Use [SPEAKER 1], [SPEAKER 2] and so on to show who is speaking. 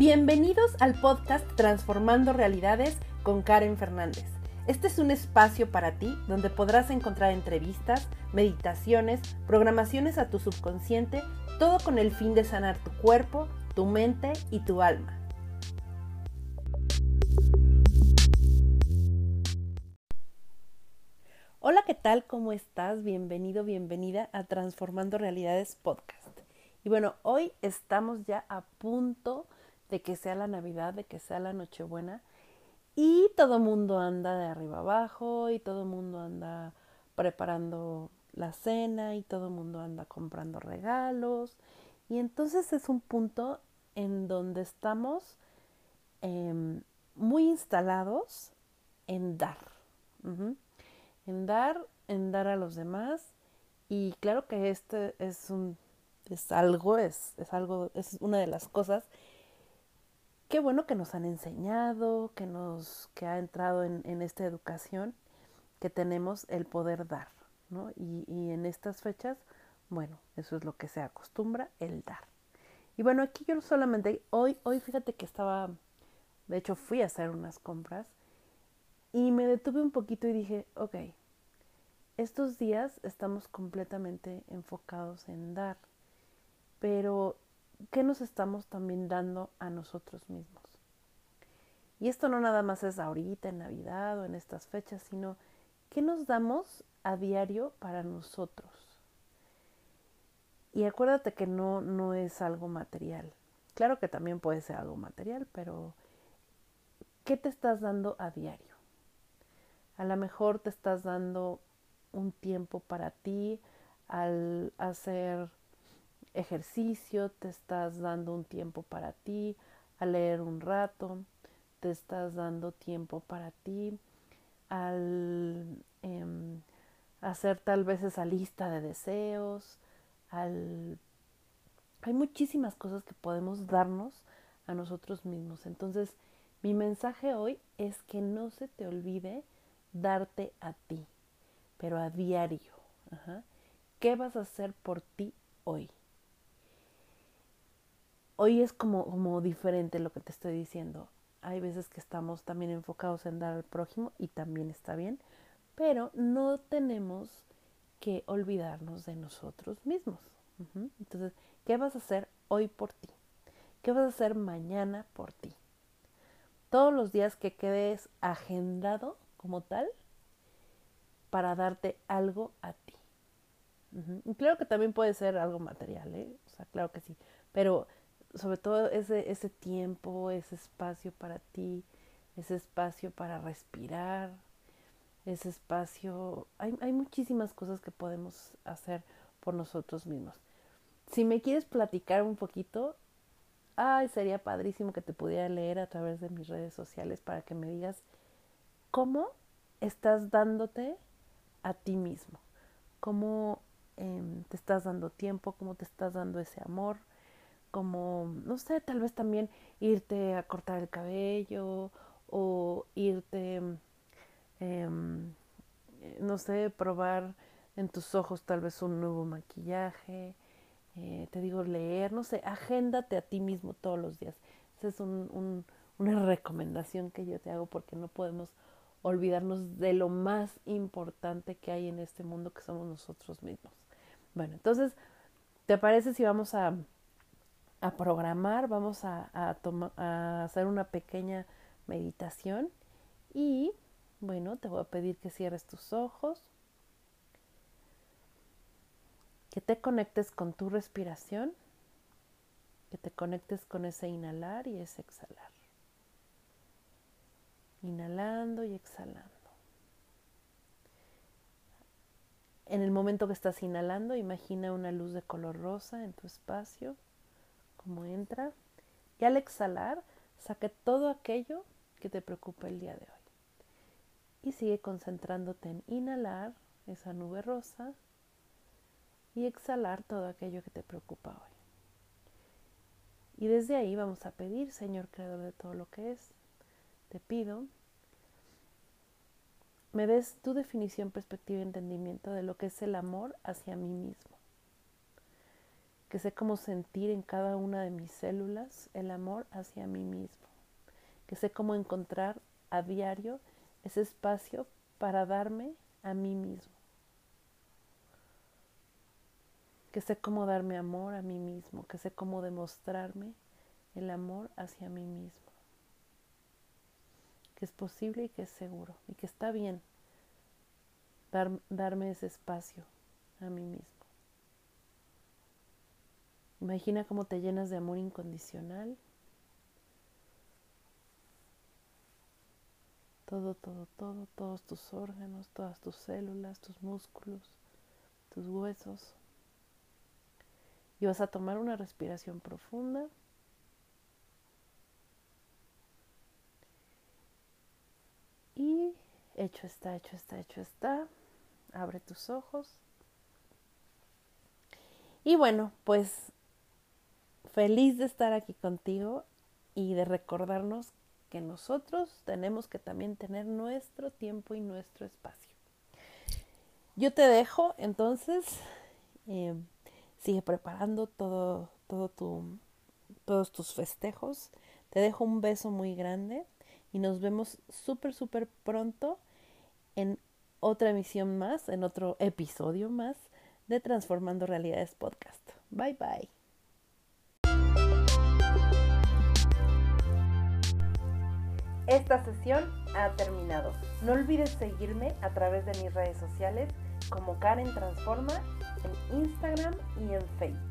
[SPEAKER 1] Bienvenidos al podcast Transformando Realidades con Karen Fernández. Este es un espacio para ti donde podrás encontrar entrevistas, meditaciones, programaciones a tu subconsciente, todo con el fin de sanar tu cuerpo, tu mente y tu alma. Hola, ¿qué tal? ¿Cómo estás? Bienvenido, bienvenida a Transformando Realidades Podcast. Y bueno, hoy estamos ya a punto de que sea la Navidad, de que sea la Nochebuena. Y todo mundo anda de arriba abajo y todo mundo anda preparando la cena y todo mundo anda comprando regalos. Y entonces es un punto en donde estamos em, muy instalados en dar. En dar, en dar a los demás. Y claro que este es un es algo, es, es algo, es una de las cosas bueno que nos han enseñado, que nos, que ha entrado en, en esta educación, que tenemos el poder dar, ¿no? Y, y, en estas fechas, bueno, eso es lo que se acostumbra, el dar. Y bueno, aquí yo solamente, hoy, hoy fíjate que estaba, de hecho fui a hacer unas compras y me detuve un poquito y dije, ok, estos días estamos completamente enfocados en dar, pero ¿qué nos estamos también dando a nosotros mismos? Y esto no nada más es ahorita, en Navidad o en estas fechas, sino ¿qué nos damos a diario para nosotros? Y acuérdate que no, no es algo material. Claro que también puede ser algo material, pero ¿qué te estás dando a diario? A lo mejor te estás dando un tiempo para ti al hacer ejercicio, te estás dando un tiempo para ti, al leer un rato, te estás dando tiempo para ti, al em, hacer tal vez esa lista de deseos, al... Hay muchísimas cosas que podemos darnos a nosotros mismos. Entonces, mi mensaje hoy es que no se te olvide darte a ti, pero a diario. ¿Qué vas a hacer por ti hoy? Hoy es como, como diferente lo que te estoy diciendo. Hay veces que estamos también enfocados en dar al prójimo y también está bien, pero no tenemos que olvidarnos de nosotros mismos. Entonces, ¿qué vas a hacer hoy por ti? ¿Qué vas a hacer mañana por ti? Todos los días que quedes agendado como tal para darte algo a ti. Claro que también puede ser algo material, ¿eh? O sea, claro que sí. Pero sobre todo ese, ese tiempo, ese espacio para ti, ese espacio para respirar, ese espacio, hay, hay muchísimas cosas que podemos hacer por nosotros mismos. Si me quieres platicar un poquito, ay, sería padrísimo que te pudiera leer a través de mis redes sociales para que me digas cómo estás dándote a ti mismo, cómo em, te estás dando tiempo, cómo te estás dando ese amor, como, no sé, tal vez también irte a cortar el cabello o irte, em, no sé, probar en tus ojos tal vez un nuevo maquillaje, eh, te digo leer, no sé, agéndate a ti mismo todos los días. Esa es un, una recomendación que yo te hago porque no podemos olvidarnos de lo más importante que hay en este mundo que somos nosotros mismos. Bueno, entonces, ¿te parece si vamos a a programar, vamos a, a, hacer una pequeña meditación y bueno, te voy a pedir que cierres tus ojos, que te conectes con tu respiración, que te conectes con ese inhalar y ese exhalar. Inhalando y exhalando. En el momento que estás inhalando, imagina una luz de color rosa en tu espacio como entra y al exhalar saque todo aquello que te preocupa el día de hoy. Y sigue concentrándote en inhalar esa nube rosa y exhalar todo aquello que te preocupa hoy. Y desde ahí vamos a pedir, Señor Creador de todo lo que es, te pido, me des tu definición, perspectiva y entendimiento de lo que es el amor hacia mí mismo que sé cómo sentir en cada una de mis células el amor hacia mí mismo, que sé cómo encontrar a diario ese espacio para darme a mí mismo, que sé cómo darme amor a mí mismo, que sé cómo demostrarme el amor hacia mí mismo, que es posible y que es seguro y que está bien dar, darme ese espacio a mí mismo. Imagina cómo te llenas de amor incondicional. Todo, todo, todo, todos tus órganos, todas tus células, tus músculos, tus huesos. Y vas a tomar una respiración profunda. Y hecho está, hecho está, hecho está. Abre tus ojos. Y bueno, pues feliz de estar aquí contigo y de recordarnos que nosotros tenemos que también tener nuestro tiempo y nuestro espacio. Yo te dejo, entonces, eh, sigue preparando todo, todo tu, todos tus festejos. Te dejo un beso muy grande y nos vemos súper, súper pronto en otra emisión más, en otro episodio más de Transformando Realidades Podcast. Bye bye. Esta sesión ha terminado. No olvides seguirme a través de mis redes sociales como Karen Transforma en Instagram y en Facebook.